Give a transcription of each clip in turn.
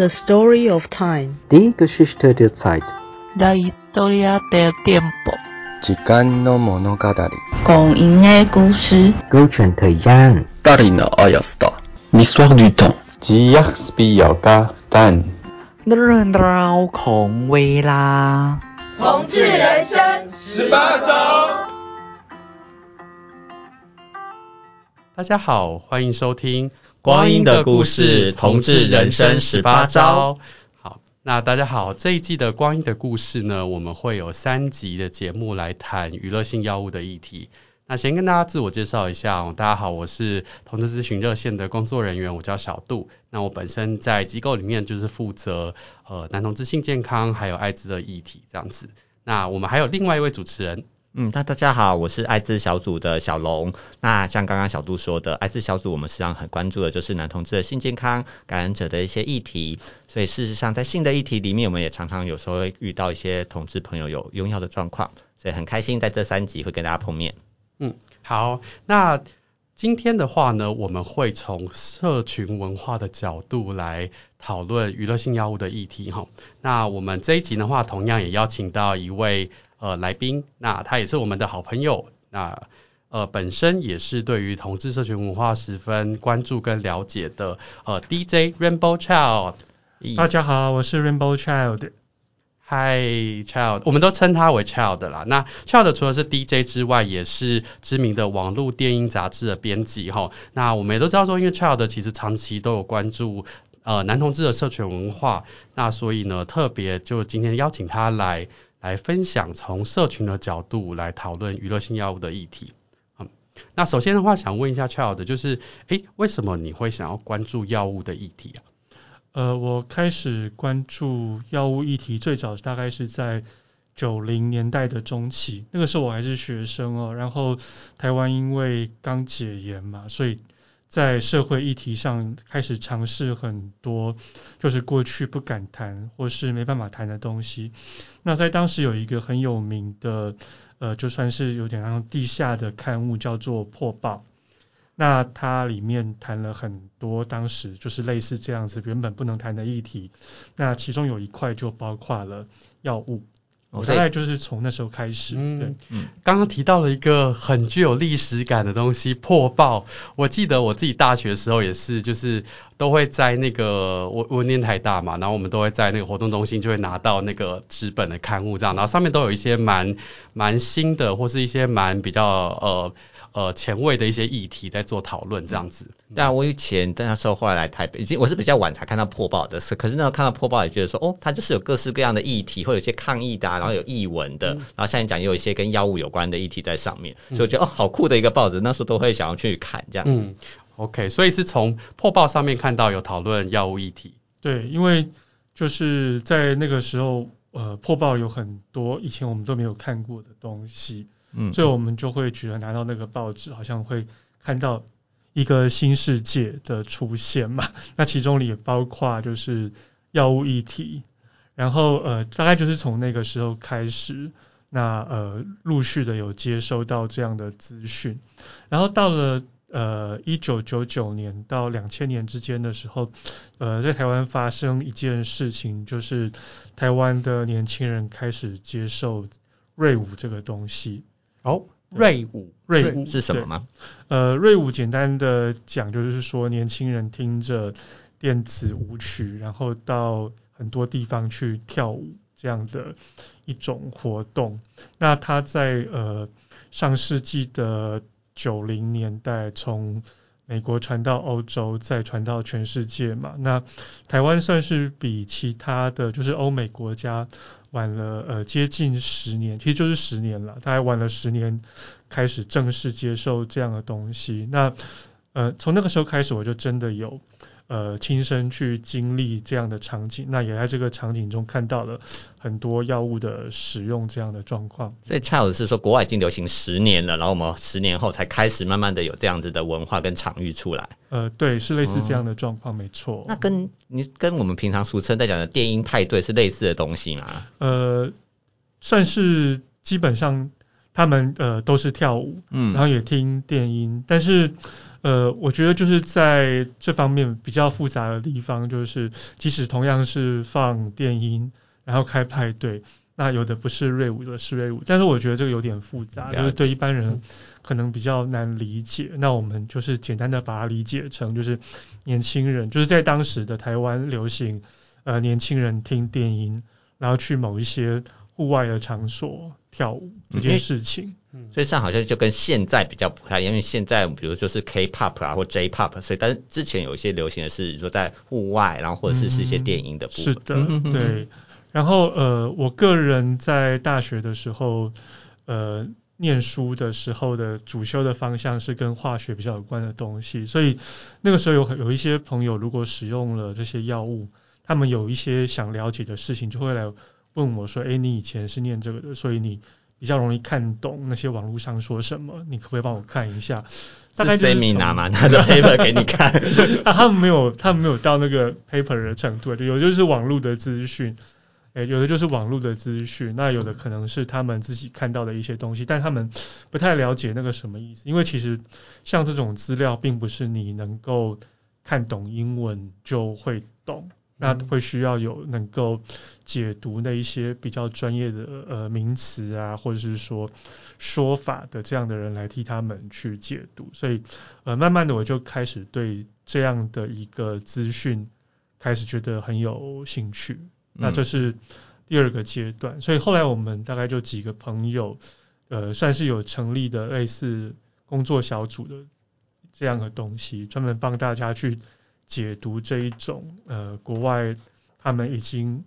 The story of time. Die Geschichte der Zeit. La historia del tiempo. 时间の物语。光阴的故事。勾选 thời gian. Dari no Ayasta. L'histoire du temps. 吉亚斯比亚嘎蛋。日绕空未啦。同志人生十八招。大家好，欢迎收听《光阴的故事：同志人生十八招》。好，那大家好，这一季的《光阴的故事》呢，我们会有三集的节目来谈娱乐性药物的议题。那先跟大家自我介绍一下哦，大家好，我是同志咨询热线的工作人员，我叫小杜。那我本身在机构里面就是负责呃男同志性健康还有艾滋的议题这样子。那我们还有另外一位主持人。嗯，那大家好，我是艾滋小组的小龙。那像刚刚小杜说的，艾滋小组我们实际上很关注的就是男同志的性健康、感染者的一些议题。所以事实上，在性的议题里面，我们也常常有时候会遇到一些同志朋友有用药的状况。所以很开心在这三集会跟大家碰面。嗯，好，那今天的话呢，我们会从社群文化的角度来讨论娱乐性药物的议题哈。那我们这一集的话，同样也邀请到一位。呃，来宾，那他也是我们的好朋友，那呃，本身也是对于同志社群文化十分关注跟了解的呃，DJ Rainbow Child。大家好，我是 Rainbow Child。Hi Child，我们都称他为 Child 啦。那 Child 除了是 DJ 之外，也是知名的网络电音杂志的编辑哈。那我们也都知道说，因为 Child 其实长期都有关注呃男同志的社群文化，那所以呢，特别就今天邀请他来。来分享从社群的角度来讨论娱乐性药物的议题。嗯，那首先的话，想问一下 Child，就是，诶，为什么你会想要关注药物的议题啊？呃，我开始关注药物议题，最早大概是在九零年代的中期，那个时候我还是学生哦，然后台湾因为刚解严嘛，所以。在社会议题上开始尝试很多，就是过去不敢谈或是没办法谈的东西。那在当时有一个很有名的，呃，就算是有点像地下的刊物，叫做《破报》。那它里面谈了很多当时就是类似这样子原本不能谈的议题。那其中有一块就包括了药物。我大概就是从那时候开始。嗯嗯，刚刚提到了一个很具有历史感的东西——破报。我记得我自己大学的时候也是，就是都会在那个我我念台大嘛，然后我们都会在那个活动中心就会拿到那个纸本的刊物这样，然后上面都有一些蛮蛮新的或是一些蛮比较呃。呃，前卫的一些议题在做讨论，这样子。对啊，我以前那时候后来来台北，已经我是比较晚才看到破报的事，可是那时候，看到破报也觉得说，哦，它就是有各式各样的议题，会有一些抗议的，啊，然后有译文的，嗯、然后像你讲也有一些跟药物有关的议题在上面，嗯、所以我觉得哦，好酷的一个报纸，那时候都会想要去看这样子。嗯，OK，所以是从破报上面看到有讨论药物议题。对，因为就是在那个时候，呃，破报有很多以前我们都没有看过的东西。嗯，所以我们就会觉得拿到那个报纸，好像会看到一个新世界的出现嘛。那其中里也包括就是药物议题，然后呃，大概就是从那个时候开始，那呃陆续的有接收到这样的资讯，然后到了呃一九九九年到两千年之间的时候，呃，在台湾发生一件事情，就是台湾的年轻人开始接受瑞舞这个东西。哦，瑞舞，瑞舞是什么吗？呃，瑞舞简单的讲就是说，年轻人听着电子舞曲，然后到很多地方去跳舞这样的一种活动。那它在呃上世纪的九零年代从美国传到欧洲，再传到全世界嘛。那台湾算是比其他的就是欧美国家晚了呃接近十年，其实就是十年了，大概晚了十年开始正式接受这样的东西。那呃从那个时候开始，我就真的有。呃，亲身去经历这样的场景，那也在这个场景中看到了很多药物的使用这样的状况。所以 Child 是说，国外已经流行十年了，然后我们十年后才开始慢慢的有这样子的文化跟场域出来。呃，对，是类似这样的状况，嗯、没错。那跟你跟我们平常俗称在讲的电音派对是类似的东西吗？呃，算是基本上他们呃都是跳舞，嗯，然后也听电音，但是。呃，我觉得就是在这方面比较复杂的地方，就是即使同样是放电音，然后开派对，那有的不是 rave 有的是 rave，但是我觉得这个有点复杂，就是对一般人可能比较难理解。那我们就是简单的把它理解成，就是年轻人就是在当时的台湾流行，呃，年轻人听电音，然后去某一些户外的场所跳舞这件事情。嗯，所以上好像就跟现在比较不太一样，因为现在比如说是 K-pop 啊或 J-pop，所以但是之前有一些流行的是说在户外，然后或者是是一些电音的部分。是的，对。然后呃，我个人在大学的时候，呃，念书的时候的主修的方向是跟化学比较有关的东西，所以那个时候有有一些朋友如果使用了这些药物，他们有一些想了解的事情，就会来问我说：“哎，你以前是念这个的，所以你比较容易看懂那些网络上说什么，你可不可以帮我看一下？”大概就是拿嘛，拿着 paper 给你看。啊，他们没有，他们没有到那个 paper 的程度，有就是网络的资讯。诶，有的就是网络的资讯，那有的可能是他们自己看到的一些东西，但他们不太了解那个什么意思。因为其实像这种资料，并不是你能够看懂英文就会懂，那会需要有能够解读那一些比较专业的呃名词啊，或者是说说法的这样的人来替他们去解读。所以呃，慢慢的我就开始对这样的一个资讯开始觉得很有兴趣。那这是第二个阶段，所以后来我们大概就几个朋友，呃，算是有成立的类似工作小组的这样的东西，专门帮大家去解读这一种呃国外他们已经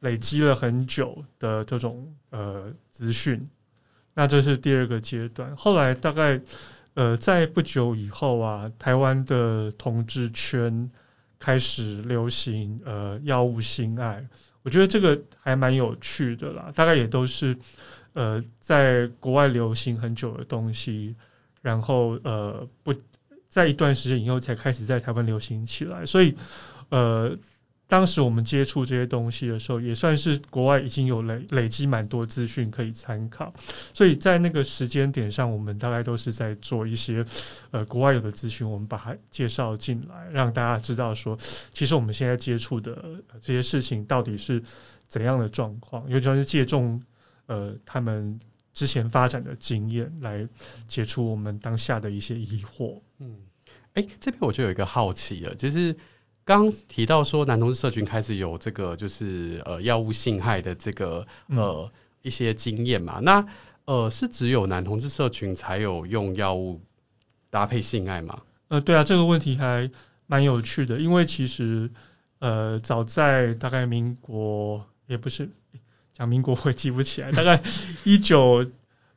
累积了很久的这种呃资讯。那这是第二个阶段。后来大概呃在不久以后啊，台湾的同志圈。开始流行呃药物性爱，我觉得这个还蛮有趣的啦。大概也都是呃在国外流行很久的东西，然后呃不在一段时间以后才开始在台湾流行起来，所以呃。当时我们接触这些东西的时候，也算是国外已经有累累积蛮多资讯可以参考，所以在那个时间点上，我们大概都是在做一些呃国外有的资讯，我们把它介绍进来，让大家知道说，其实我们现在接触的这些事情到底是怎样的状况，尤其是借重呃他们之前发展的经验来解除我们当下的一些疑惑。嗯，哎，这边我就有一个好奇了，就是。刚提到说男同志社群开始有这个就是呃药物性害的这个呃一些经验嘛，那呃是只有男同志社群才有用药物搭配性爱吗？呃对啊，这个问题还蛮有趣的，因为其实呃早在大概民国也不是讲民国我也记不起来，大概一九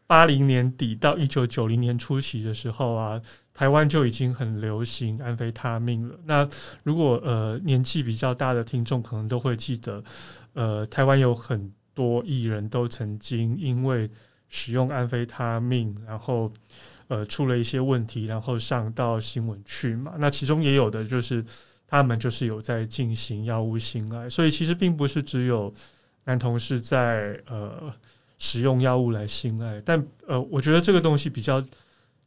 八零年底到一九九零年初期的时候啊。台湾就已经很流行安非他命了。那如果呃年纪比较大的听众可能都会记得，呃台湾有很多艺人都曾经因为使用安非他命，然后呃出了一些问题，然后上到新闻去嘛。那其中也有的就是他们就是有在进行药物性爱，所以其实并不是只有男同事在呃使用药物来性爱，但呃我觉得这个东西比较。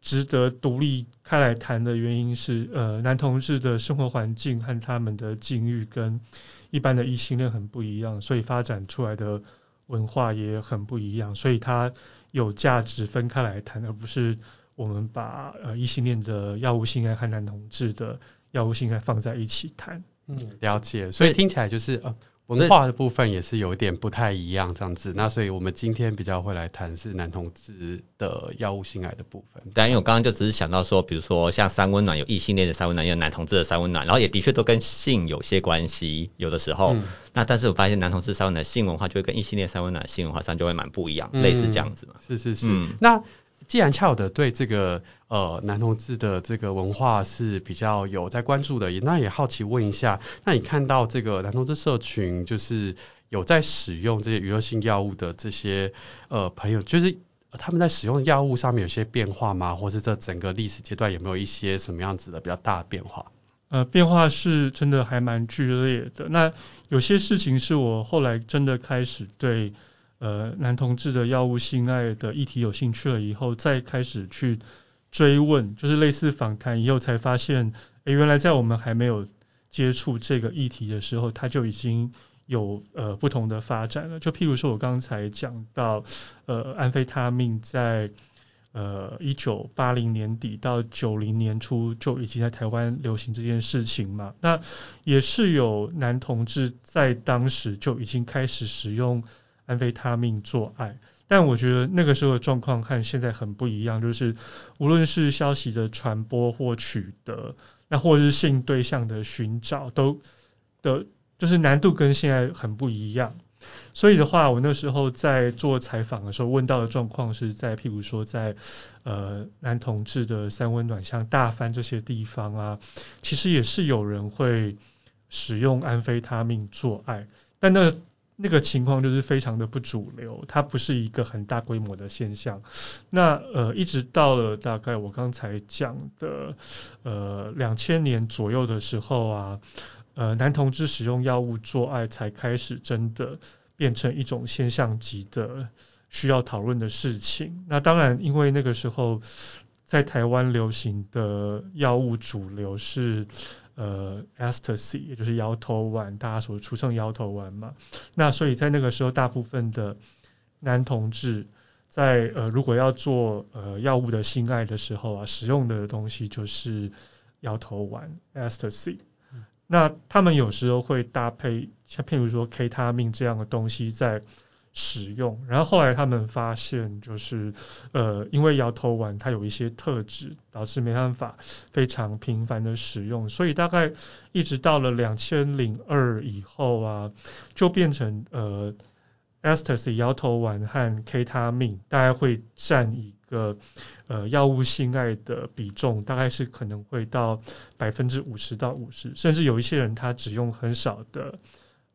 值得独立开来谈的原因是，呃，男同志的生活环境和他们的境遇跟一般的异性恋很不一样，所以发展出来的文化也很不一样，所以它有价值分开来谈，而不是我们把呃异性恋的药物性爱和男同志的药物性爱放在一起谈。嗯，了解。所以听起来就是呃。文化的部分也是有点不太一样，这样子。那所以我们今天比较会来谈是男同志的药物性爱的部分。但因为我刚刚就只是想到说，比如说像三温暖，有异性恋的三温暖，也有男同志的三温暖，然后也的确都跟性有些关系，有的时候。嗯、那但是我发现男同志三温暖性文化就会跟异性恋三温暖性文化上就会蛮不一样，嗯、类似这样子嘛。是是是。嗯、那既然恰有的对这个呃男同志的这个文化是比较有在关注的，也那也好奇问一下，那你看到这个男同志社群就是有在使用这些娱乐性药物的这些呃朋友，就是他们在使用药物上面有些变化吗？或是这整个历史阶段有没有一些什么样子的比较大的变化？呃，变化是真的还蛮剧烈的。那有些事情是我后来真的开始对。呃，男同志的药物性爱的议题有兴趣了以后，再开始去追问，就是类似访谈以后才发现，诶，原来在我们还没有接触这个议题的时候，它就已经有呃不同的发展了。就譬如说我刚才讲到，呃，安非他命在呃一九八零年底到九零年初就已经在台湾流行这件事情嘛，那也是有男同志在当时就已经开始使用安非他命做爱。但我觉得那个时候的状况和现在很不一样，就是无论是消息的传播或取得，那或者是性对象的寻找，都的，就是难度跟现在很不一样。所以的话，我那时候在做采访的时候问到的状况是在譬如说在呃男同志的三温暖，像大番这些地方啊，其实也是有人会使用安非他命做爱，但那。那个情况就是非常的不主流，它不是一个很大规模的现象。那呃，一直到了大概我刚才讲的呃两千年左右的时候啊，呃，男同志使用药物做爱才开始真的变成一种现象级的需要讨论的事情。那当然，因为那个时候在台湾流行的药物主流是。呃，ecstasy 也就是摇头丸，大家所俗称摇头丸嘛。那所以在那个时候，大部分的男同志在呃如果要做呃药物的性爱的时候啊，使用的东西就是摇头丸 ecstasy。那他们有时候会搭配像譬如说 K 他命这样的东西在。使用，然后后来他们发现，就是呃，因为摇头丸它有一些特质，导致没办法非常频繁的使用，所以大概一直到了两千零二以后啊，就变成呃，ecstasy 摇头丸和 K 他命大概会占一个呃药物性爱的比重，大概是可能会到百分之五十到五十，甚至有一些人他只用很少的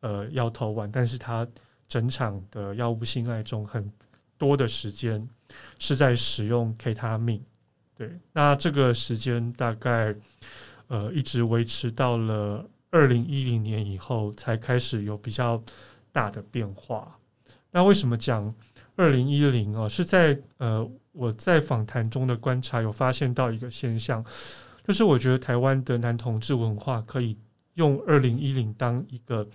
呃摇头丸，但是他整场的药物性爱中，很多的时间是在使用 K 他命，对，那这个时间大概呃一直维持到了二零一零年以后，才开始有比较大的变化。那为什么讲二零一零啊？是在呃我在访谈中的观察有发现到一个现象，就是我觉得台湾的男同志文化可以用二零一零当一个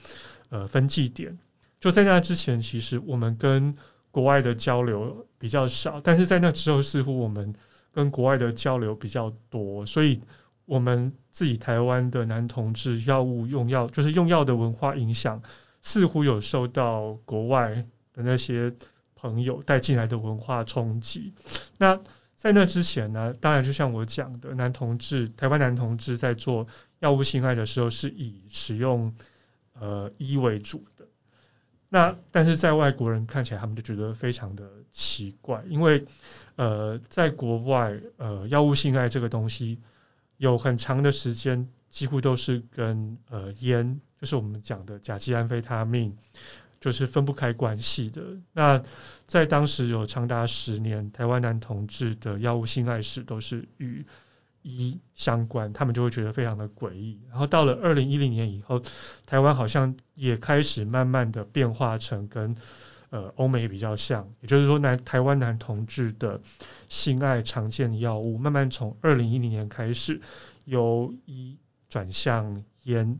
呃分界点。就在那之前，其实我们跟国外的交流比较少，但是在那之后，似乎我们跟国外的交流比较多，所以我们自己台湾的男同志药物用药，就是用药的文化影响，似乎有受到国外的那些朋友带进来的文化冲击。那在那之前呢，当然就像我讲的，男同志，台湾男同志在做药物性爱的时候，是以使用呃医为主的。那但是在外国人看起来，他们就觉得非常的奇怪，因为呃，在国外呃，药物性爱这个东西有很长的时间，几乎都是跟呃烟，就是我们讲的甲基安非他命，就是分不开关系的。那在当时有长达十年，台湾男同志的药物性爱史都是与一相关，他们就会觉得非常的诡异。然后到了二零一零年以后，台湾好像也开始慢慢的变化成跟呃欧美比较像，也就是说男台湾男同志的性爱常见药物，慢慢从二零一零年开始由一转向烟。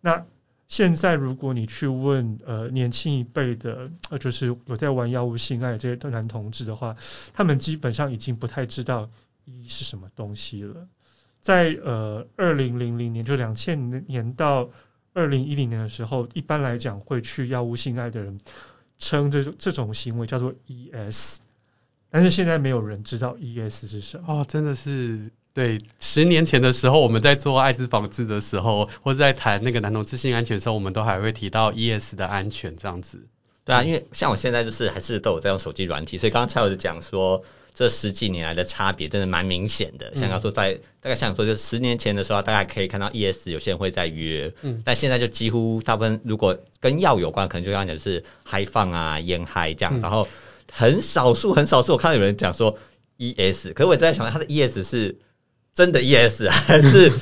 那现在如果你去问呃年轻一辈的，就是有在玩药物性爱这些男同志的话，他们基本上已经不太知道。一是什么东西了？在呃二零零零年，就两千年到二零一零年的时候，一般来讲会去药物性爱的人称这种这种行为叫做 ES，但是现在没有人知道 ES 是什么。哦，真的是对，十年前的时候，我们在做艾滋防治的时候，或者在谈那个男同志性安全的时候，我们都还会提到 ES 的安全这样子。对啊，因为像我现在就是还是都有在用手机软体，所以刚刚 Charles 讲说。这十几年来的差别真的蛮明显的。像刚说在大概想说，就十年前的时候，大家可以看到 ES 有些人会在约，嗯，但现在就几乎大部分如果跟药有关，可能就刚刚讲的是嗨放啊、烟嗨这样，然后很少数很少数我看到有人讲说 ES，可是我在想他的 ES 是真的 ES 还是？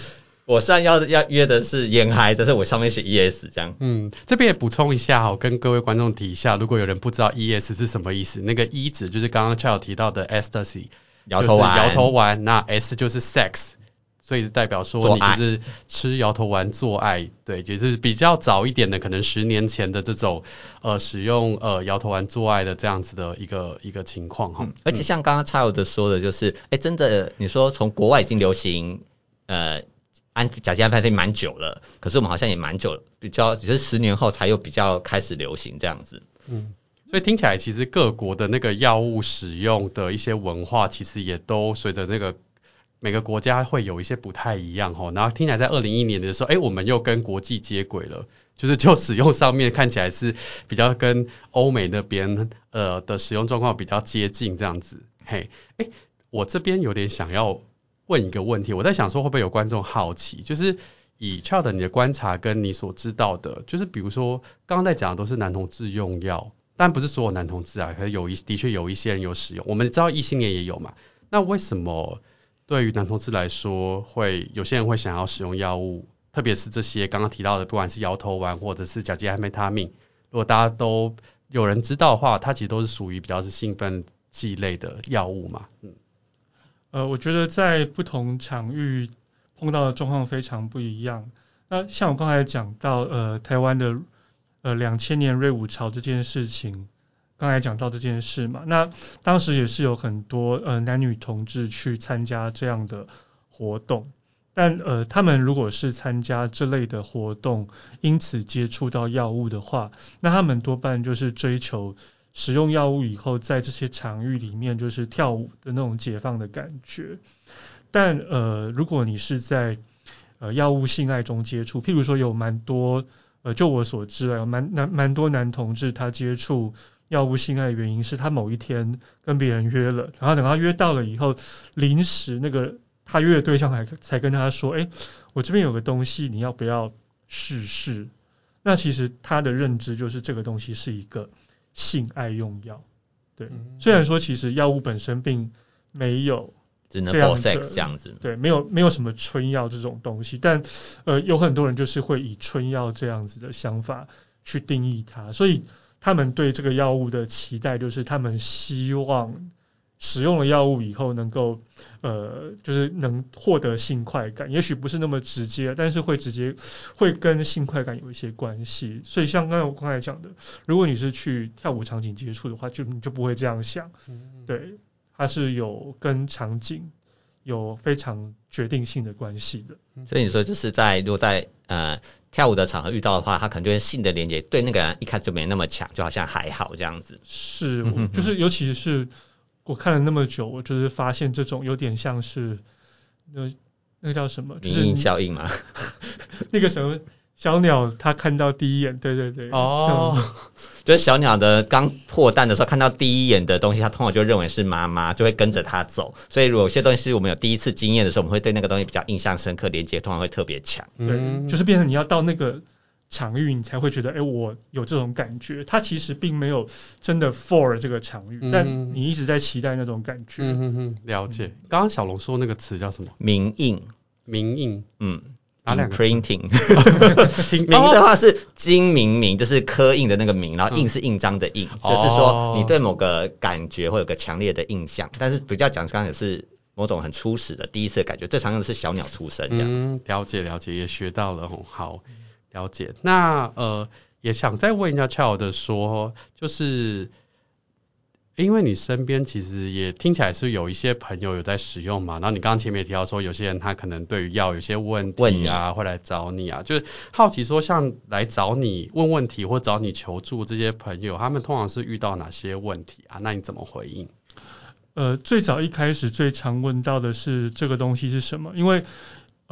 我上要要约的是烟嗨，但是我上面写 ES 这样。嗯，这边也补充一下哈，跟各位观众提一下，如果有人不知道 ES 是什么意思，那个 E 指就是刚刚 Charles 提到的 ecstasy，摇头丸，摇头丸。那 S 就是 sex，所以代表说你就是吃摇头丸做爱，对，就是比较早一点的，可能十年前的这种呃使用呃摇头丸做爱的这样子的一个一个情况哈、嗯。而且像刚刚 Child 说的，就是哎、欸，真的你说从国外已经流行呃。安甲基安非他命蛮久了，可是我们好像也蛮久了，比较只是十年后才又比较开始流行这样子。嗯，所以听起来其实各国的那个药物使用的一些文化，其实也都随着那个每个国家会有一些不太一样齁。然后听起来在二零一一年的时候，哎、欸，我们又跟国际接轨了，就是就使用上面看起来是比较跟欧美那边呃的使用状况比较接近这样子。嘿，哎、欸，我这边有点想要。问一个问题，我在想说会不会有观众好奇，就是以 Child 你的观察跟你所知道的，就是比如说刚刚在讲的都是男同志用药，但不是所有男同志啊，可是有一的确有一些人有使用，我们知道异性恋也有嘛，那为什么对于男同志来说会有些人会想要使用药物，特别是这些刚刚提到的，不管是摇头丸或者是甲基安非他命，如果大家都有人知道的话，它其实都是属于比较是兴奋剂类的药物嘛，嗯。呃，我觉得在不同场域碰到的状况非常不一样。那像我刚才讲到，呃，台湾的呃两千年瑞武潮这件事情，刚才讲到这件事嘛，那当时也是有很多呃男女同志去参加这样的活动，但呃他们如果是参加这类的活动，因此接触到药物的话，那他们多半就是追求。使用药物以后，在这些场域里面就是跳舞的那种解放的感觉。但呃，如果你是在呃药物性爱中接触，譬如说有蛮多呃，就我所知啊，蛮蛮蛮多男同志他接触药物性爱的原因是他某一天跟别人约了，然后等他约到了以后，临时那个他约的对象还才跟他说，哎，我这边有个东西，你要不要试试？那其实他的认知就是这个东西是一个。性爱用药，对，虽然说其实药物本身并没有这样的 sex 这样子，对，没有没有什么春药这种东西，但呃有很多人就是会以春药这样子的想法去定义它，所以他们对这个药物的期待就是他们希望。使用了药物以后，能够呃，就是能获得性快感，也许不是那么直接，但是会直接会跟性快感有一些关系。所以像刚才我刚才讲的，如果你是去跳舞场景接触的话，就你就不会这样想。对，它是有跟场景有非常决定性的关系的。所以你说就是在如果在呃跳舞的场合遇到的话，他可能就会性的连接对那个人一开始就没那么强，就好像还好这样子。是，就是尤其是。我看了那么久，我就是发现这种有点像是那那个叫什么？就是名效应吗？那个什么小鸟，它看到第一眼，对对对，哦，嗯、就是小鸟的刚破蛋的时候看到第一眼的东西，它通常就认为是妈妈，就会跟着它走。所以如果有些东西是我们有第一次经验的时候，我们会对那个东西比较印象深刻，连接通常会特别强。对，嗯、就是变成你要到那个。场域你才会觉得，哎、欸，我有这种感觉。它其实并没有真的 for 这个场域，嗯、但你一直在期待那种感觉。嗯嗯嗯，了解。刚刚小龙说那个词叫什么？名印。名印。嗯。哪两个？Printing。铭的话是金明明，就是刻印的那个名，然后印是印章的印，嗯、就是说你对某个感觉会有个强烈的印象。但是比较讲刚刚也是某种很初始的第一次的感觉。最常用的是小鸟出生这样子。嗯，了解了解，也学到了哦。好。了解，那呃也想再问一下 Child 说，就是因为你身边其实也听起来是有一些朋友有在使用嘛，然后你刚刚前面也提到说，有些人他可能对于药有些问题啊，你会来找你啊，就是好奇说，像来找你问问题或找你求助这些朋友，他们通常是遇到哪些问题啊？那你怎么回应？呃，最早一开始最常问到的是这个东西是什么，因为。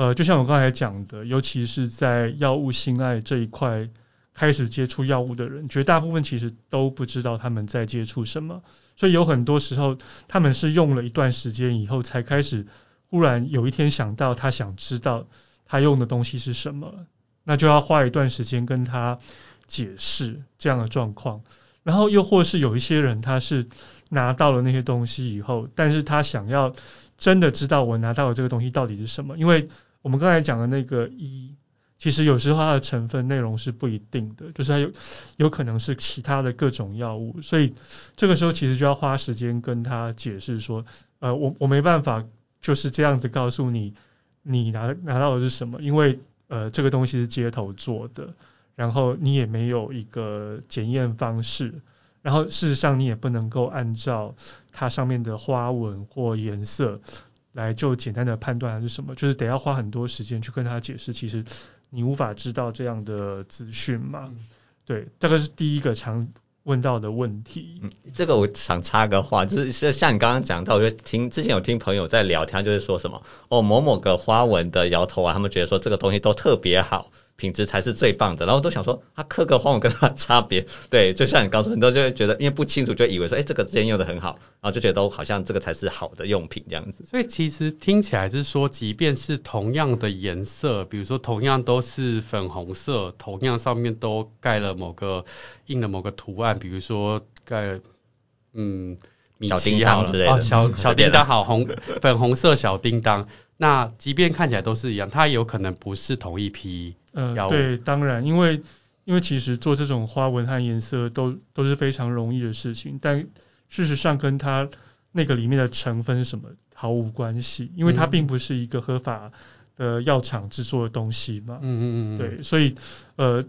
呃，就像我刚才讲的，尤其是在药物性爱这一块开始接触药物的人，绝大部分其实都不知道他们在接触什么，所以有很多时候他们是用了一段时间以后才开始，忽然有一天想到他想知道他用的东西是什么，那就要花一段时间跟他解释这样的状况，然后又或是有一些人他是拿到了那些东西以后，但是他想要真的知道我拿到的这个东西到底是什么，因为。我们刚才讲的那个一，其实有时候它的成分内容是不一定的，就是它有有可能是其他的各种药物，所以这个时候其实就要花时间跟他解释说，呃，我我没办法就是这样子告诉你，你拿拿到的是什么，因为呃这个东西是街头做的，然后你也没有一个检验方式，然后事实上你也不能够按照它上面的花纹或颜色来就简单的判断还是什么，就是得要花很多时间去跟他解释，其实。你无法知道这样的资讯嘛？嗯、对，这个是第一个常问到的问题。嗯，这个我想插个话，就是像你刚刚讲到，我就听之前有听朋友在聊天，就是说什么哦，某某个花纹的摇头啊，他们觉得说这个东西都特别好。品质才是最棒的，然后都想说，他刻个花纹跟他差别，对，就像你刚说，很多就会觉得因为不清楚，就以为说，哎，这个之前用的很好，然后就觉得都好像这个才是好的用品这样子。所以其实听起来是说，即便是同样的颜色，比如说同样都是粉红色，同样上面都盖了某个印了某个图案，比如说盖嗯米奇好了，哦小小叮当好红 粉红色小叮当。那即便看起来都是一样，它有可能不是同一批。呃，对，当然，因为因为其实做这种花纹和颜色都都是非常容易的事情，但事实上跟它那个里面的成分什么毫无关系，因为它并不是一个合法的药厂制作的东西嘛。嗯嗯嗯。对，所以呃，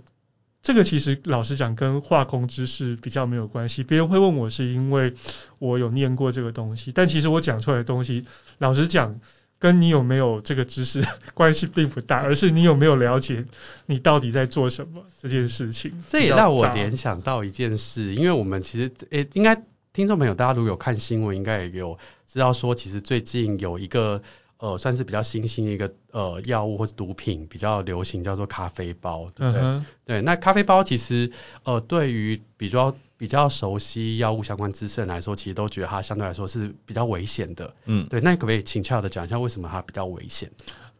这个其实老实讲跟化工知识比较没有关系。别人会问我是因为我有念过这个东西，但其实我讲出来的东西，老实讲。跟你有没有这个知识 关系并不大，而是你有没有了解你到底在做什么这件事情。这也让我联想到一件事，因为我们其实诶，应该听众朋友大家如果有看新闻，应该也有知道说，其实最近有一个呃，算是比较新兴的一个呃药物或者毒品比较流行，叫做咖啡包，对不对？嗯、对，那咖啡包其实呃，对于比较。比较熟悉药物相关知识人来说，其实都觉得它相对来说是比较危险的。嗯，对，那可不可以请俏的讲一下为什么它比较危险？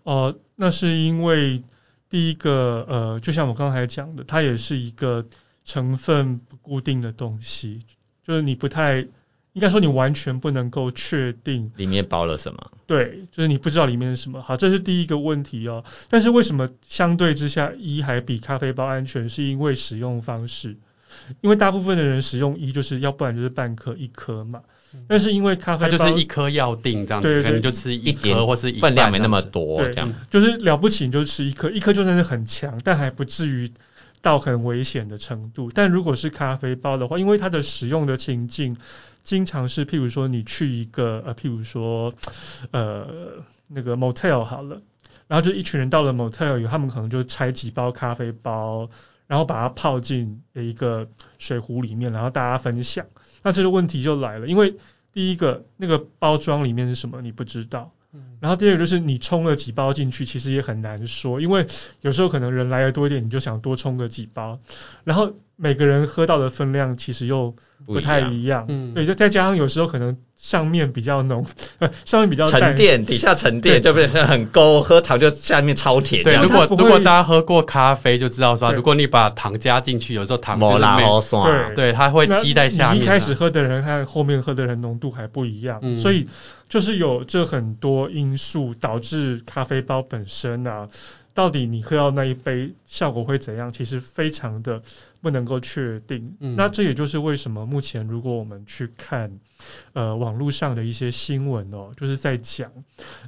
哦、呃，那是因为第一个，呃，就像我刚才讲的，它也是一个成分不固定的东西，就是你不太应该说你完全不能够确定里面包了什么。对，就是你不知道里面是什么。好，这是第一个问题哦。但是为什么相对之下，一还比咖啡包安全？是因为使用方式。因为大部分的人使用一就是要不然就是半颗一颗嘛，但是因为咖啡包它就是一颗药定这样子，对对对，可能就吃一颗或是一分量没那么多这样，就是了不起你就吃一颗，一颗就算是很强，但还不至于到很危险的程度。但如果是咖啡包的话，因为它的使用的情境经常是譬如说你去一个呃譬如说呃那个 motel 好了，然后就一群人到了 motel 以后，他们可能就拆几包咖啡包。然后把它泡进一个水壶里面，然后大家分享。那这个问题就来了，因为第一个那个包装里面是什么你不知道，然后第二个就是你冲了几包进去，其实也很难说，因为有时候可能人来的多一点，你就想多冲个几包，然后每个人喝到的分量其实又不太一样，嗯，对，再再加上有时候可能。上面比较浓，上面比较沉淀，底下沉淀就变成很勾，喝糖就下面超甜。对，如果如果大家喝过咖啡就知道说，对如果你把糖加进去，有时候糖没好爽。对，对，它会积在下面。你一开始喝的人和后面喝的人浓度还不一样，嗯、所以就是有这很多因素导致咖啡包本身啊。到底你喝到那一杯效果会怎样？其实非常的不能够确定。嗯、那这也就是为什么目前如果我们去看，呃，网络上的一些新闻哦，就是在讲，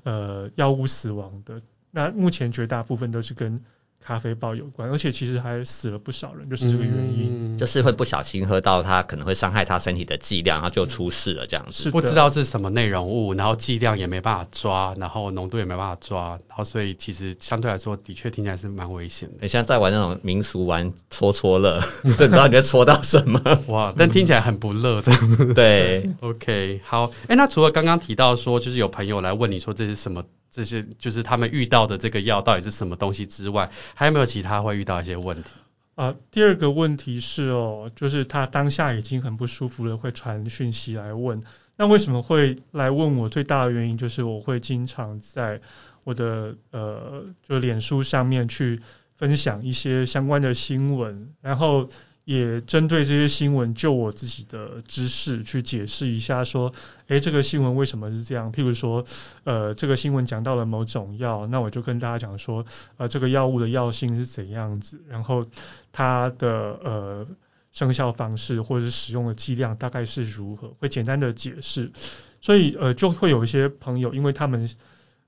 呃，药物死亡的。那目前绝大部分都是跟咖啡包有关，而且其实还死了不少人，就是这个原因，嗯、就是会不小心喝到它可能会伤害他身体的剂量，然后就出事了这样子。是不知道是什么内容物，然后剂量也没办法抓，然后浓度也没办法抓，然后所以其实相对来说的确听起来是蛮危险的。你现在在玩那种民俗玩戳戳乐，就 不知道你在戳到什么。哇，但听起来很不乐的。对，OK，好，哎、欸，那除了刚刚提到说，就是有朋友来问你说这是什么？这些就是他们遇到的这个药到底是什么东西之外，还有没有其他会遇到一些问题？啊、第二个问题是哦，就是他当下已经很不舒服了，会传讯息来问。那为什么会来问我？最大的原因就是我会经常在我的呃，就脸书上面去分享一些相关的新闻，然后也针对这些新闻，就我自己的知识去解释一下，说，诶，这个新闻为什么是这样？譬如说，呃，这个新闻讲到了某种药，那我就跟大家讲说，呃，这个药物的药性是怎样子，然后它的呃生效方式或者是使用的剂量大概是如何，会简单的解释。所以，呃，就会有一些朋友，因为他们。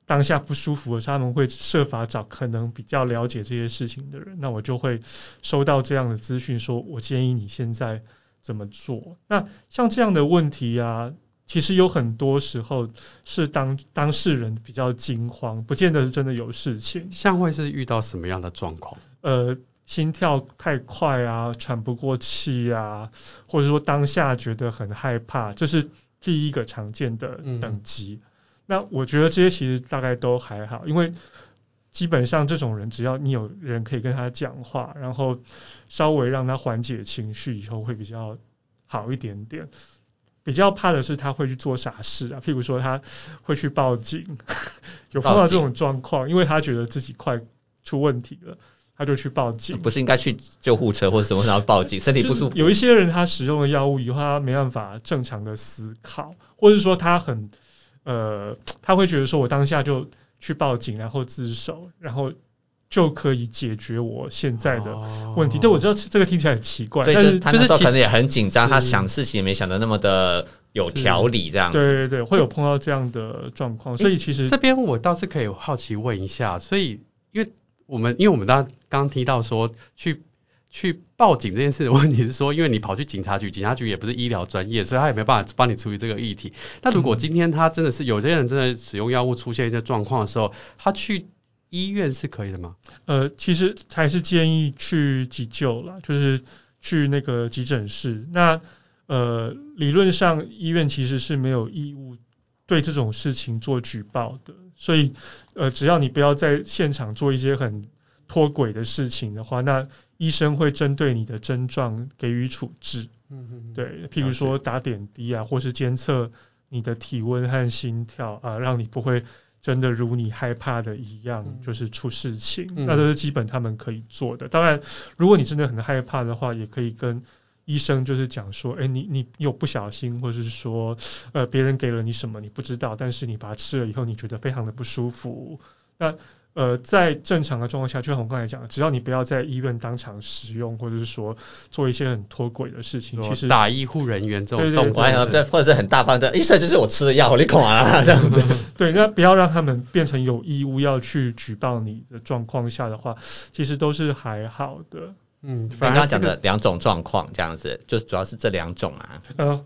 当下不舒服的时候，他们会设法找可能比较了解这些事情的人。那我就会收到这样的资讯，说我建议你现在怎么做。那像这样的问题啊，其实有很多时候是当当事人比较惊慌，不见得是真的有事情。像会是遇到什么样的状况？呃，心跳太快啊，喘不过气啊，或者说当下觉得很害怕，这是第一个常见的等级。嗯那我觉得这些其实大概都还好，因为基本上这种人，只要你有人可以跟他讲话，然后稍微让他缓解情绪以后，会比较好一点点。比较怕的是他会去做傻事啊，譬如说他会去报警，有碰到这种状况，因为他觉得自己快出问题了，他就去报警。不是应该去救护车或者什么，然后报警，身体不舒服。有一些人他使用了药物以后，他没办法正常的思考，或者说他很。呃，他会觉得说，我当下就去报警，然后自首，然后就可以解决我现在的问题。对、哦、我知道这个听起来很奇怪，但是他那时候可能也很紧张，他想事情也没想的那么的有条理，这样子。对对对，会有碰到这样的状况，所以其实这边我倒是可以好奇问一下，所以因为我们因为我们刚刚刚提到说去。去报警这件事的问题是说，因为你跑去警察局，警察局也不是医疗专业，所以他也没办法帮你处理这个议题。但如果今天他真的是有些人真的使用药物出现一些状况的时候，他去医院是可以的吗？呃，其实还是建议去急救啦，就是去那个急诊室。那呃，理论上医院其实是没有义务对这种事情做举报的，所以呃，只要你不要在现场做一些很脱轨的事情的话，那医生会针对你的症状给予处置。嗯嗯，对，譬如说打点滴啊，或是监测你的体温和心跳啊，让你不会真的如你害怕的一样，就是出事情。嗯、那都是基本他们可以做的。当然，如果你真的很害怕的话，也可以跟医生就是讲说，哎，你你有不小心，或者是说，呃，别人给了你什么你不知道，但是你把它吃了以后，你觉得非常的不舒服。那呃，在正常的状况下，就像我刚才讲的，只要你不要在医院当场使用，或者是说做一些很脱轨的事情，其实打医护人员这种动作，对，或者是很大方的，医生这是我吃的药，你干嘛啦这样子。对，那不要让他们变成有义务要去举报你的状况下的话，其实都是还好的。嗯，刚刚讲的两种状况这样子，就主要是这两种啊。呃，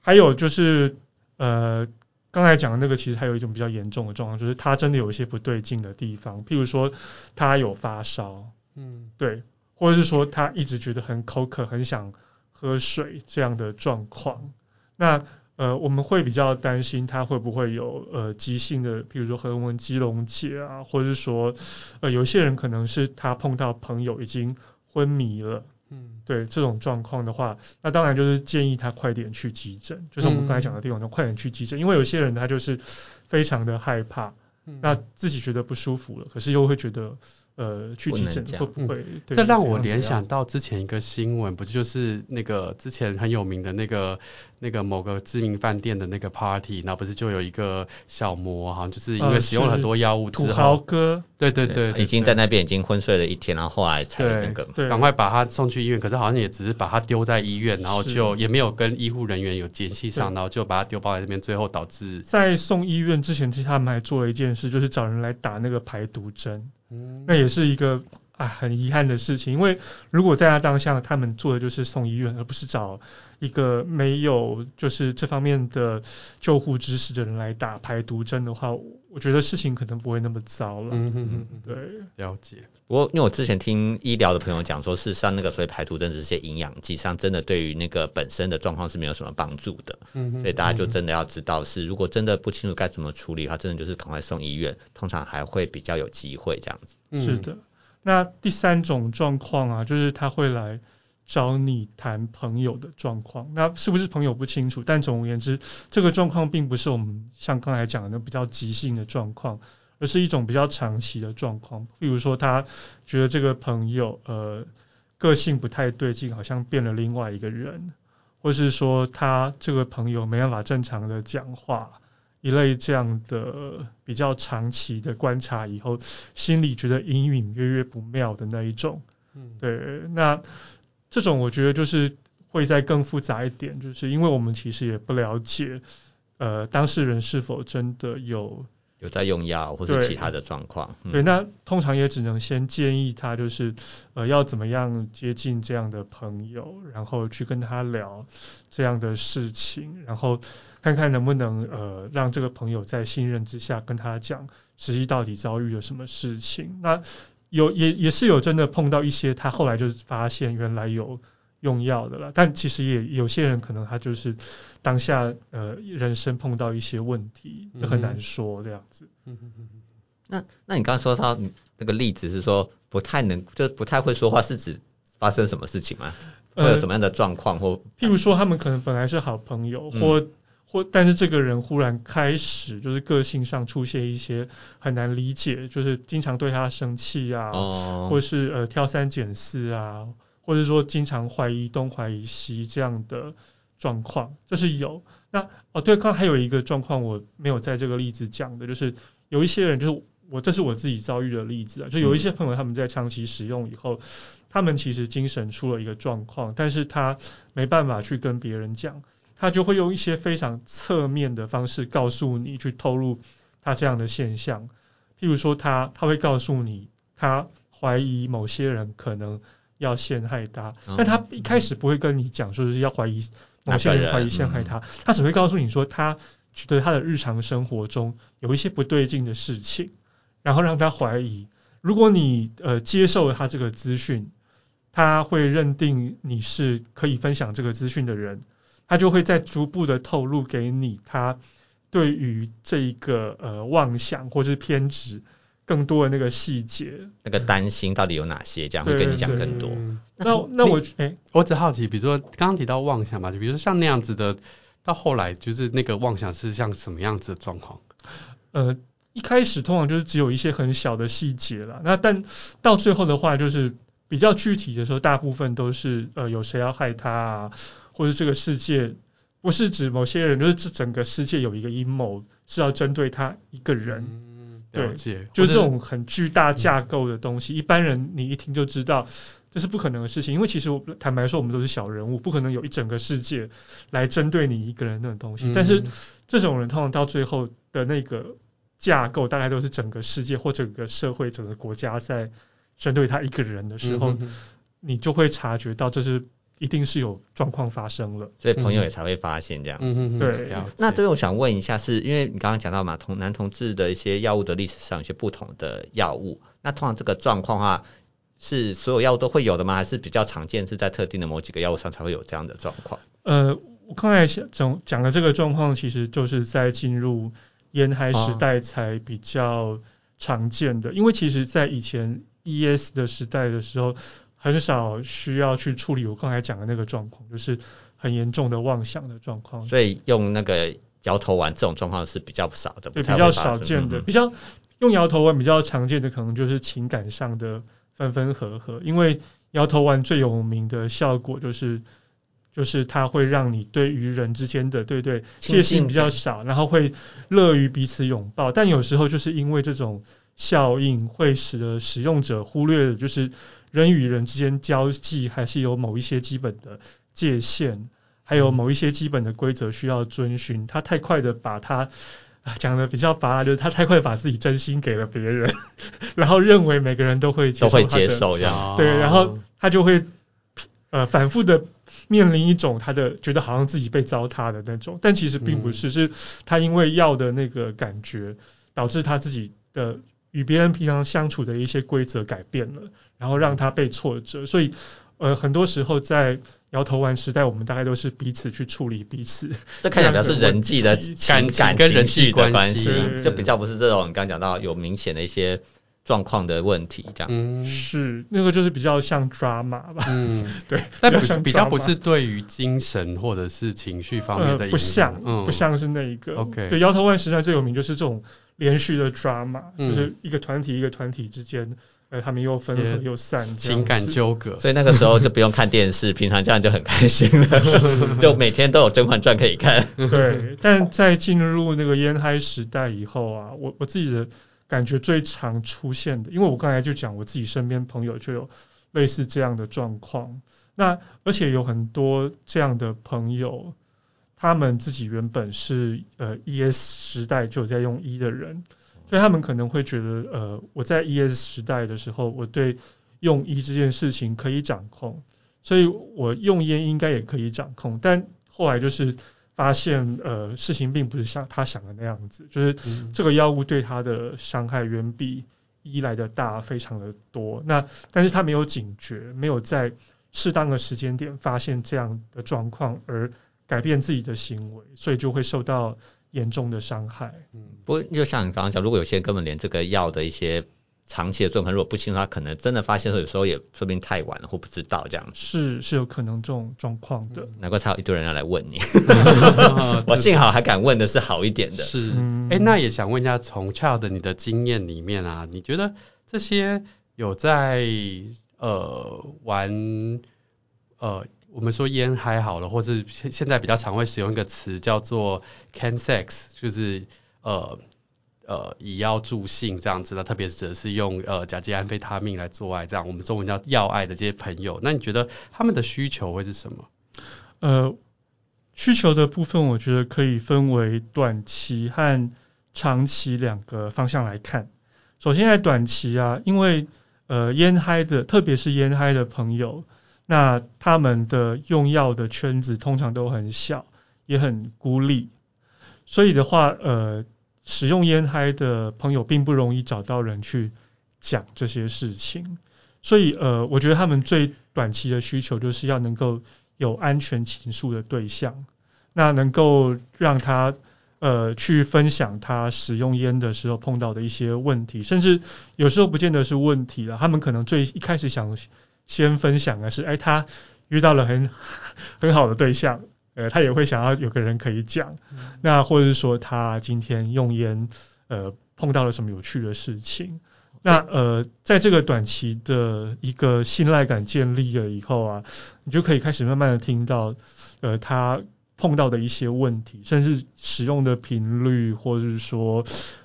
还有就是呃。刚才讲的那个其实还有一种比较严重的状况，就是他真的有一些不对劲的地方，譬如说他有发烧，嗯，对，或者是说他一直觉得很口渴，很想喝水这样的状况。那呃，我们会比较担心他会不会有呃急性的，譬如说横纹肌溶解啊，或者是说呃有些人可能是他碰到朋友已经昏迷了。嗯，对这种状况的话，那当然就是建议他快点去急诊，就是我们刚才讲的地方，就快点去急诊，因为有些人他就是非常的害怕，那自己觉得不舒服了，可是又会觉得。呃，去急诊会不会？嗯、这让我联想到之前一个新闻，不是就是那个之前很有名的那个那个某个知名饭店的那个 party，然后不是就有一个小模，好像就是因为使用了很多药物之后，土豪哥，对对对，对，对，对，已经在那边已经昏睡了一天，然后后来才那个，赶快把他送去医院，可是好像也只是把他丢在医院，然后就也没有跟医护人员有联系上，然后就把他丢包在那边，最后导致在送医院之前，其实他们还做了一件事，就是找人来打那个排毒针。那也是一个啊很遗憾的事情，因为如果在他当下，他们做的就是送医院，而不是找一个没有就是这方面的救护知识的人来打排毒针的话，我觉得事情可能不会那么糟了。嗯嗯嗯，对，了解。不过因为我之前听医疗的朋友讲说，事实上那个所谓排毒针这些营养剂上，真的对于那个本身的状况是没有什么帮助的。嗯嗯，所以大家就真的要知道是，如果真的不清楚该怎么处理的话，真的就是赶快送医院，通常还会比较有机会这样子。嗯、是的，那第三种状况啊，就是他会来找你谈朋友的状况。那是不是朋友不清楚？但总而言之，这个状况并不是我们像刚才讲的比较急性的状况，而是一种比较长期的状况。比如说，他觉得这个朋友呃个性不太对劲，好像变了另外一个人，或是说他这个朋友没办法正常的讲话，一类这样的比较长期的观察以后，心里觉得隐隐约约不妙的那一种。嗯，对，那这种我觉得就是会再更复杂一点，就是因为我们其实也不了解，呃，当事人是否真的有。有在用药或者其他的状况，对，那通常也只能先建议他，就是呃要怎么样接近这样的朋友，然后去跟他聊这样的事情，然后看看能不能呃让这个朋友在信任之下跟他讲实际到底遭遇了什么事情。那有也也是有真的碰到一些他后来就发现原来有。用药的了，但其实也有些人可能他就是当下呃人生碰到一些问题，就很难说这样子。嗯嗯嗯哼。那那你刚刚说到那个例子是说不太能，就不太会说话，是指发生什么事情吗？会有什么样的状况或？呃，譬如说他们可能本来是好朋友，或或但是这个人忽然开始就是个性上出现一些很难理解，就是经常对他生气啊，哦，或是呃挑三拣四啊。或者说经常怀疑东怀疑西这样的状况，这是有。那哦对，刚还有一个状况我没有在这个例子讲的，就是有一些人，就是我这是我自己遭遇的例子啊，就有一些朋友他们在长期使用以后，他们其实精神出了一个状况，但是他没办法去跟别人讲，他就会用一些非常侧面的方式告诉你，去透露他这样的现象。譬如说他他会告诉你，他怀疑某些人可能。要陷害他，但他一开始不会跟你讲说是要怀疑某些人怀疑陷害他，他只会告诉你说他觉得他的日常生活中有一些不对劲的事情，然后让他怀疑。如果你呃接受了他这个资讯，他会认定你是可以分享这个资讯的人，他就会再逐步的透露给你他对于这一个呃妄想或是偏执。更多的那个细节，那个担心到底有哪些？这样会跟你讲更多。那那我哎、欸，我只好奇，比如说刚刚提到妄想嘛，就比如说像那样子的，到后来就是那个妄想是像什么样子的状况？呃，一开始通常就是只有一些很小的细节啦。那但到最后的话，就是比较具体的时候，大部分都是呃有谁要害他啊，或者这个世界不是指某些人，就是这整个世界有一个阴谋是要针对他一个人。嗯对，就是这种很巨大架构的东西，一般人你一听就知道这是不可能的事情。因为其实我坦白说，我们都是小人物，不可能有一整个世界来针对你一个人那种东西。但是这种人通常到最后的那个架构，大概都是整个世界或整个社会、整个国家在针对他一个人的时候，你就会察觉到这是。一定是有状况发生了，所以朋友也才会发现这样子。嗯、对，那对我想问一下是，是因为你刚刚讲到嘛，同男同志的一些药物的历史上有些不同的药物，那通常这个状况的话，是所有药物都会有的吗？还是比较常见是在特定的某几个药物上才会有这样的状况？呃，我刚才讲讲的这个状况，其实就是在进入烟嗨时代才比较常见的，啊、因为其实在以前 ES 的时代的时候。很少需要去处理我刚才讲的那个状况，就是很严重的妄想的状况。所以用那个摇头丸这种状况是比较少的，对，比较少见的。嗯、比较用摇头丸比较常见的可能就是情感上的分分合合，因为摇头丸最有名的效果就是就是它会让你对于人之间的对对戒心比较少，然后会乐于彼此拥抱。但有时候就是因为这种效应会使得使用者忽略了就是。人与人之间交际还是有某一些基本的界限，还有某一些基本的规则需要遵循。他太快的把他 讲的比较拔，就是他太快把自己真心给了别人，然后认为每个人都会都会接受这样。对，然后他就会呃反复的面临一种他的觉得好像自己被糟蹋的那种，但其实并不是，嗯、是他因为要的那个感觉导致他自己的。与别人平常相处的一些规则改变了，然后让他被挫折，所以呃很多时候在摇头丸时代，我们大概都是彼此去处理彼此。这看起来是人际的 情感跟人际的关系，就比较不是这种你刚刚讲到有明显的一些状况的问题这样。嗯，是那个就是比较像 drama 吧。嗯，对，但不是比较不是对于精神或者是情绪方面的、呃、不像，嗯、不像是那一个。OK，对，摇头丸时代最有名就是这种。连续的 drama，就是一个团体一个团体之间呃，他们又分合又散，情感纠葛。所以那个时候就不用看电视，平常这样就很开心了，就每天都有《甄嬛传》可以看。对，但在进入那个烟嗨时代以后啊，我我自己的感觉最常出现的，因为我刚才就讲我自己身边朋友就有类似这样的状况，那而且有很多这样的朋友。他们自己原本是呃 ES 时代就在用一的人，所以他们可能会觉得呃我在 ES 时代的时候，我对用一这件事情可以掌控，所以我用烟应该也可以掌控。但后来就是发现呃事情并不是像他想的那样子，就是这个药物对他的伤害远比一来的大非常的多。那但是他没有警觉，没有在适当的时间点发现这样的状况而。改变自己的行为，所以就会受到严重的伤害。嗯，不过就像你刚刚讲，如果有些人根本连这个药的一些长期的状况如果不清楚，他可能真的发现有时候也说不定太晚了或不知道这样子。是是有可能这种状况的。难怪才有一堆人要来问你。我 幸好还敢问的是好一点的。是，哎、欸，那也想问一下，从 Child 你的经验里面啊，你觉得这些有在呃玩呃。我们说烟嗨好了，或是现现在比较常会使用一个词叫做 “can sex”，就是呃呃以药助兴这样子的，特别指的是用呃甲基安非他命来做爱这样，我们中文叫药爱的这些朋友，那你觉得他们的需求会是什么？呃，需求的部分，我觉得可以分为短期和长期两个方向来看。首先在短期啊，因为呃烟嗨的，特别是烟嗨的朋友。那他们的用药的圈子通常都很小，也很孤立，所以的话，呃，使用烟嗨的朋友并不容易找到人去讲这些事情，所以呃，我觉得他们最短期的需求就是要能够有安全倾诉的对象，那能够让他呃去分享他使用烟的时候碰到的一些问题，甚至有时候不见得是问题了，他们可能最一开始想。先分享的是，哎，他遇到了很 很好的对象，呃，他也会想要有个人可以讲。那或者是说，他今天用烟，呃，碰到了什么有趣的事情。那呃，在这个短期的一个信赖感建立了以后啊，你就可以开始慢慢的听到，呃，他碰到的一些问题，甚至使用的频率，或者是说，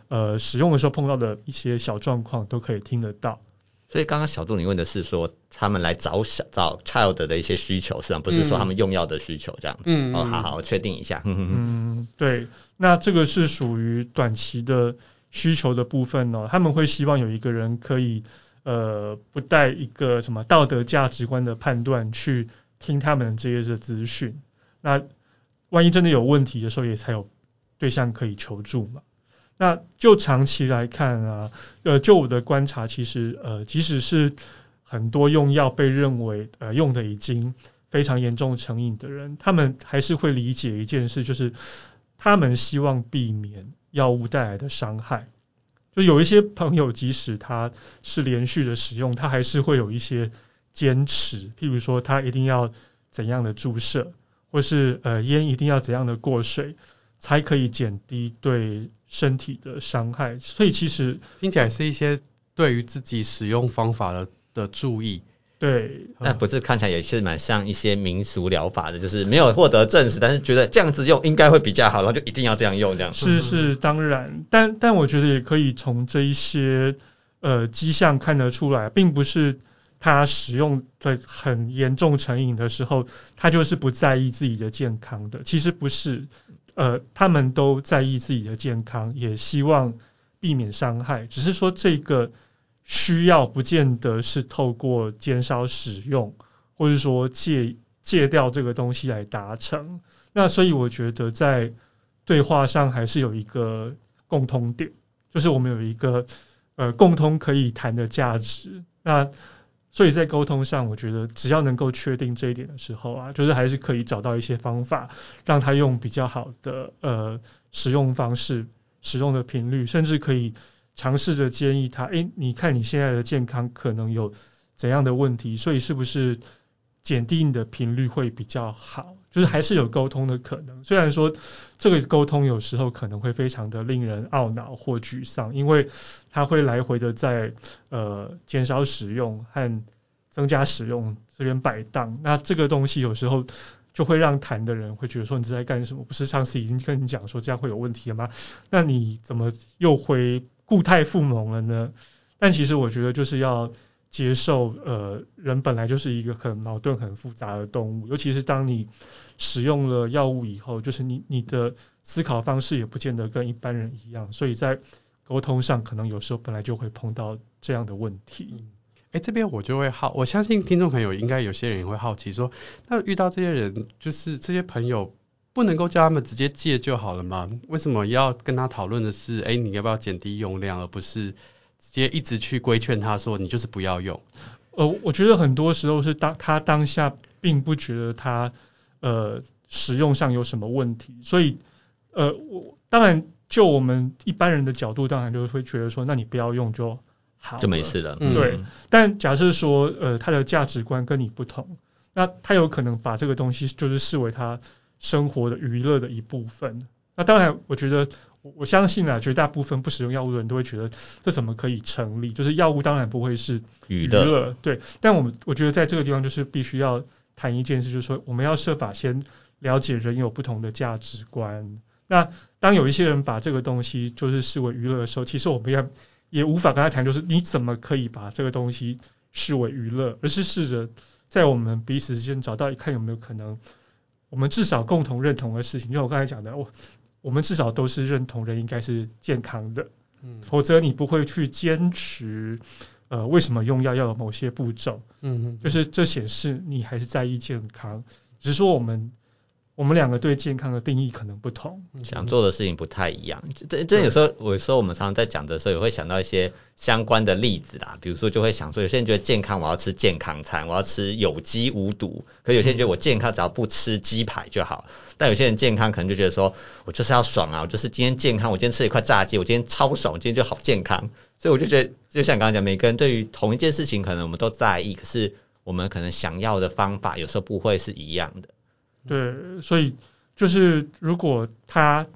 呃，使用的时候碰到的一些小状况，都可以听得到。所以刚刚小杜你问的是说他们来找小找 child 的一些需求，实际上不是说他们用药的需求这样子。嗯，哦，好好，我确定一下。嗯，对，那这个是属于短期的需求的部分哦。他们会希望有一个人可以呃不带一个什么道德价值观的判断去听他们这些的资讯。那万一真的有问题的时候，也才有对象可以求助嘛。那就长期来看啊，呃，就我的观察，其实呃，即使是很多用药被认为呃用的已经非常严重成瘾的人，他们还是会理解一件事，就是他们希望避免药物带来的伤害。就有一些朋友，即使他是连续的使用，他还是会有一些坚持，譬如说他一定要怎样的注射，或是呃烟一定要怎样的过水，才可以减低对身体的伤害，所以其实听起来是一些对于自己使用方法的的注意。对，那不是看起来也是蛮像一些民俗疗法的，就是没有获得证实，但是觉得这样子用应该会比较好，然后就一定要这样用这样。是是，当然，但但我觉得也可以从这一些呃迹象看得出来，并不是他使用的很严重成瘾的时候，他就是不在意自己的健康的，其实不是。呃，他们都在意自己的健康，也希望避免伤害。只是说这个需要不见得是透过减少使用，或者说戒戒掉这个东西来达成。那所以我觉得在对话上还是有一个共通点，就是我们有一个呃共通可以谈的价值。那所以在沟通上，我觉得只要能够确定这一点的时候啊，就是还是可以找到一些方法，让他用比较好的呃使用方式、使用的频率，甚至可以尝试着建议他，诶，你看你现在的健康可能有怎样的问题，所以是不是减低你的频率会比较好，就是还是有沟通的可能。虽然说这个沟通有时候可能会非常的令人懊恼或沮丧，因为它会来回的在呃减少使用和增加使用这边摆荡。那这个东西有时候就会让谈的人会觉得说，你是在干什么？不是上次已经跟你讲说这样会有问题了吗？那你怎么又回固态复萌了呢？但其实我觉得就是要。接受，呃，人本来就是一个很矛盾、很复杂的动物，尤其是当你使用了药物以后，就是你你的思考方式也不见得跟一般人一样，所以在沟通上可能有时候本来就会碰到这样的问题。哎、这边我就会好，我相信听众朋友应该有些人也会好奇说，那遇到这些人，就是这些朋友不能够叫他们直接戒就好了吗？为什么要跟他讨论的是，哎，你要不要减低用量，而不是？直接一直去规劝他说，你就是不要用。呃，我觉得很多时候是当他当下并不觉得他呃使用上有什么问题，所以呃我当然就我们一般人的角度，当然就会觉得说，那你不要用就好，就没事了。对。嗯、但假设说呃他的价值观跟你不同，那他有可能把这个东西就是视为他生活的娱乐的一部分。那当然，我觉得。我相信啊，绝大部分不使用药物的人都会觉得这怎么可以成立？就是药物当然不会是娱乐，对。但我们我觉得在这个地方就是必须要谈一件事，就是说我们要设法先了解人有不同的价值观。那当有一些人把这个东西就是视为娱乐的时候，其实我们也也无法跟他谈，就是你怎么可以把这个东西视为娱乐，而是试着在我们彼此之间找到一看有没有可能，我们至少共同认同的事情。就像我刚才讲的，我。我们至少都是认同人应该是健康的，嗯，否则你不会去坚持，呃，为什么用药要有某些步骤，嗯嗯，就是这显示你还是在意健康，只是说我们。我们两个对健康的定义可能不同，想做的事情不太一样。这这有时候，有时候我们常常在讲的时候，也会想到一些相关的例子啦。比如说，就会想说，有些人觉得健康，我要吃健康餐，我要吃有机无毒；可有些人觉得我健康，只要不吃鸡排就好。但有些人健康，可能就觉得说我就是要爽啊，我就是今天健康，我今天吃了一块炸鸡，我今天超爽，我今天就好健康。所以我就觉得，就像刚刚讲，每个人对于同一件事情，可能我们都在意，可是我们可能想要的方法，有时候不会是一样的。对，所以就是如果他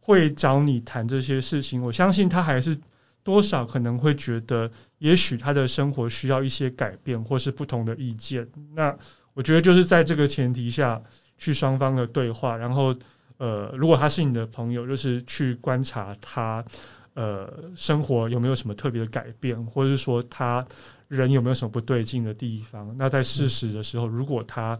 会找你谈这些事情，我相信他还是多少可能会觉得，也许他的生活需要一些改变，或是不同的意见。那我觉得就是在这个前提下去双方的对话，然后呃，如果他是你的朋友，就是去观察他呃生活有没有什么特别的改变，或者是说他人有没有什么不对劲的地方。那在事实的时候，如果他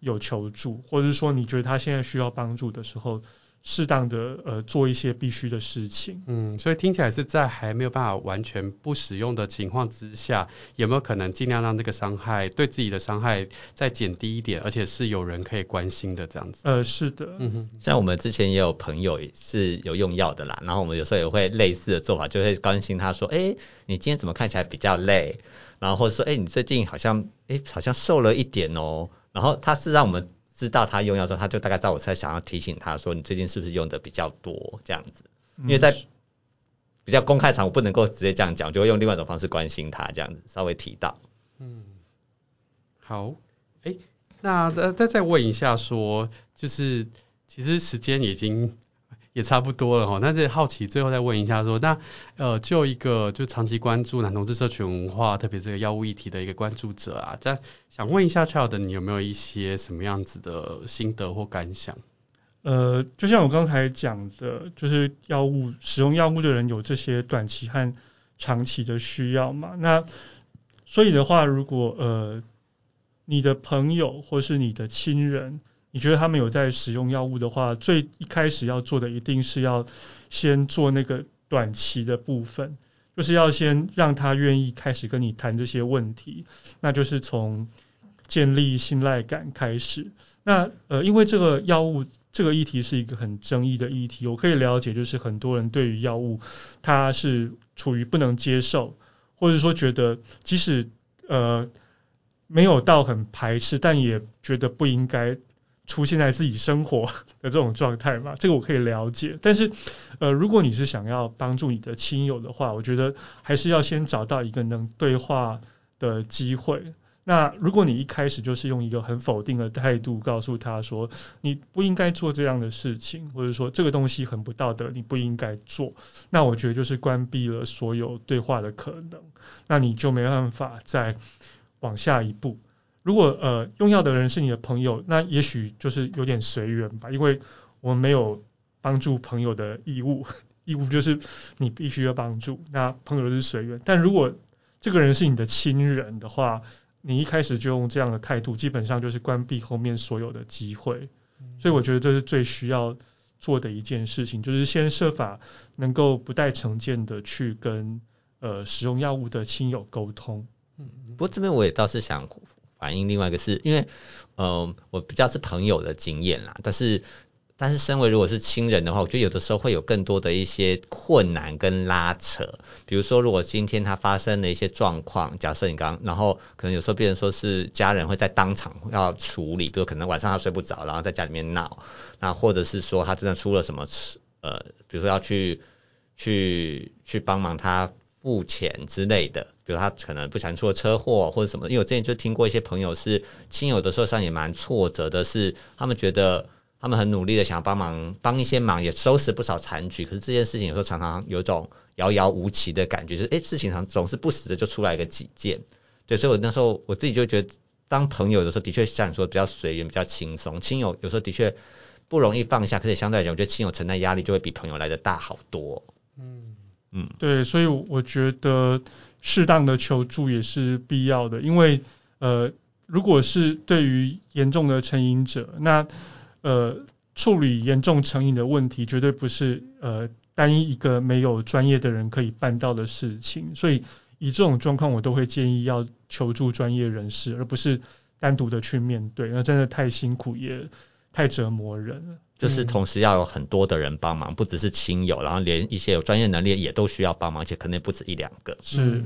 有求助，或者是说你觉得他现在需要帮助的时候，适当的呃做一些必须的事情。嗯，所以听起来是在还没有办法完全不使用的情况之下，有没有可能尽量让这个伤害对自己的伤害再减低一点，而且是有人可以关心的这样子。呃，是的，嗯哼，像我们之前也有朋友是有用药的啦，然后我们有时候也会类似的做法，就会关心他说，哎，你今天怎么看起来比较累？然后或者说，哎，你最近好像，哎，好像瘦了一点哦。然后他是让我们知道他用药之后，他就大概在我在想要提醒他说，你最近是不是用的比较多这样子？因为在比较公开场，我不能够直接这样讲，就会用另外一种方式关心他这样子，稍微提到。嗯，好，哎，那再再再问一下说，就是其实时间已经。也差不多了哈，那这好奇最后再问一下说，那呃就一个就长期关注男同志社群文化，特别这个药物议题的一个关注者啊，在想问一下 Child，你有没有一些什么样子的心得或感想？呃，就像我刚才讲的，就是药物使用药物的人有这些短期和长期的需要嘛，那所以的话，如果呃你的朋友或是你的亲人。你觉得他们有在使用药物的话，最一开始要做的一定是要先做那个短期的部分，就是要先让他愿意开始跟你谈这些问题，那就是从建立信赖感开始。那呃，因为这个药物这个议题是一个很争议的议题，我可以了解，就是很多人对于药物他是处于不能接受，或者说觉得即使呃没有到很排斥，但也觉得不应该。出现在自己生活 的这种状态嘛，这个我可以了解。但是，呃，如果你是想要帮助你的亲友的话，我觉得还是要先找到一个能对话的机会。那如果你一开始就是用一个很否定的态度告诉他说你不应该做这样的事情，或者说这个东西很不道德，你不应该做，那我觉得就是关闭了所有对话的可能，那你就没办法再往下一步。如果呃用药的人是你的朋友，那也许就是有点随缘吧，因为我们没有帮助朋友的义务，义务就是你必须要帮助，那朋友是随缘。但如果这个人是你的亲人的话，你一开始就用这样的态度，基本上就是关闭后面所有的机会。所以我觉得这是最需要做的一件事情，就是先设法能够不带成见的去跟呃使用药物的亲友沟通。嗯，不过这边我也倒是想。反映另外一个是因为，嗯、呃，我比较是朋友的经验啦，但是但是身为如果是亲人的话，我觉得有的时候会有更多的一些困难跟拉扯。比如说，如果今天他发生了一些状况，假设你刚，然后可能有时候别人说是家人会在当场要处理，比如可能晚上他睡不着，然后在家里面闹，那或者是说他真的出了什么，呃，比如说要去去去帮忙他。付钱之类的，比如他可能不小心出了车祸或者什么，因为我之前就听过一些朋友是亲友的受伤也蛮挫折的，是他们觉得他们很努力的想要帮忙帮一些忙，也收拾不少残局，可是这件事情有时候常常有种遥遥无期的感觉，就是诶，事情上总是不时的就出来个几件，对，所以我那时候我自己就觉得当朋友的时候的确像你说比较随缘比较轻松，亲友有时候的确不容易放下，可是相对来讲，我觉得亲友承担压力就会比朋友来的大好多，嗯。嗯，对，所以我觉得适当的求助也是必要的，因为呃，如果是对于严重的成瘾者，那呃，处理严重成瘾的问题绝对不是呃单一一个没有专业的人可以办到的事情，所以以这种状况，我都会建议要求助专业人士，而不是单独的去面对，那真的太辛苦也太折磨人了。就是同时要有很多的人帮忙，不只是亲友，然后连一些有专业能力也都需要帮忙，而且可能不止一两个。是，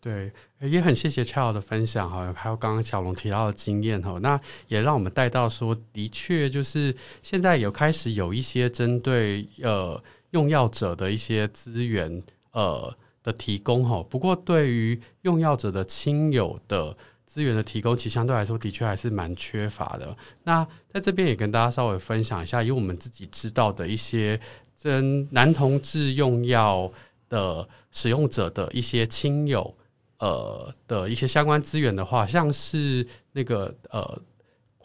对，也很谢谢 Child 的分享哈，还有刚刚小龙提到的经验哈，那也让我们带到说，的确就是现在有开始有一些针对呃用药者的一些资源呃的提供哈，不过对于用药者的亲友的。资源的提供其实相对来说的确还是蛮缺乏的。那在这边也跟大家稍微分享一下，以我们自己知道的一些真男同志用药的使用者的一些亲友呃的一些相关资源的话，像是那个呃。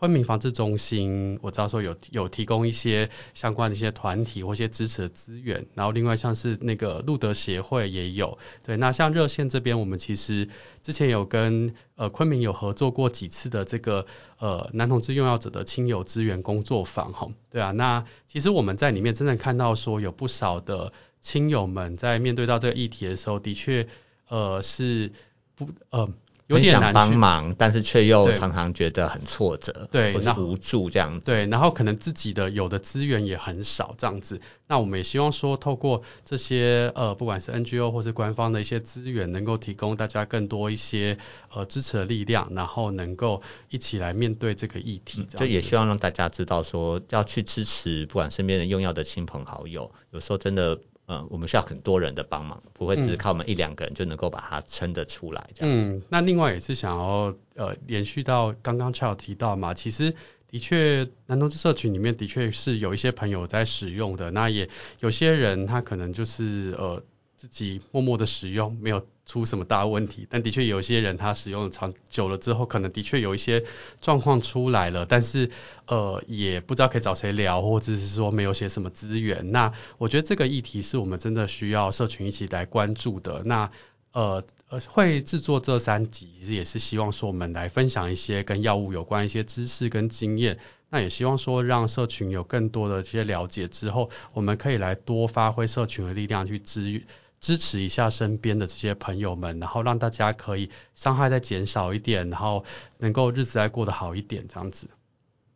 昆明防治中心，我知道说有有提供一些相关的一些团体或一些支持的资源，然后另外像是那个路德协会也有，对，那像热线这边，我们其实之前有跟呃昆明有合作过几次的这个呃男同志用药者的亲友资源工作坊，哈，对啊，那其实我们在里面真的看到说有不少的亲友们在面对到这个议题的时候，的确呃是不呃。有点难帮忙，但是却又常常觉得很挫折，对，或是无助这样子。对，然后可能自己的有的资源也很少这样子。那我们也希望说，透过这些呃，不管是 NGO 或是官方的一些资源，能够提供大家更多一些呃支持的力量，然后能够一起来面对这个议题。就也希望让大家知道说，要去支持不管身边的用药的亲朋好友，有时候真的。嗯，我们需要很多人的帮忙，不会只是靠我们一两个人就能够把它撑得出来这样。嗯，那另外也是想要呃延续到刚刚 Child 提到嘛，其实的确男同志社群里面的确是有一些朋友在使用的，那也有些人他可能就是呃。自己默默的使用，没有出什么大问题，但的确有些人他使用长久了之后，可能的确有一些状况出来了，但是呃也不知道可以找谁聊，或者是说没有些什么资源。那我觉得这个议题是我们真的需要社群一起来关注的。那呃呃会制作这三集，其实也是希望说我们来分享一些跟药物有关一些知识跟经验。那也希望说让社群有更多的这些了解之后，我们可以来多发挥社群的力量去支援。支持一下身边的这些朋友们，然后让大家可以伤害再减少一点，然后能够日子再过得好一点，这样子。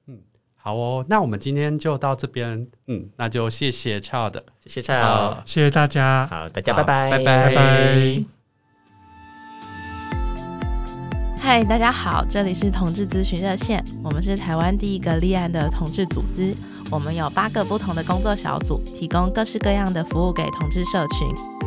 嗯，好哦，那我们今天就到这边，嗯，那就谢谢 Child，谢谢 Child，谢谢大家，好，大家拜拜，拜拜，拜拜。嗨，大家好，这里是同志咨询热线，我们是台湾第一个立案的同志组织，我们有八个不同的工作小组，提供各式各样的服务给同志社群。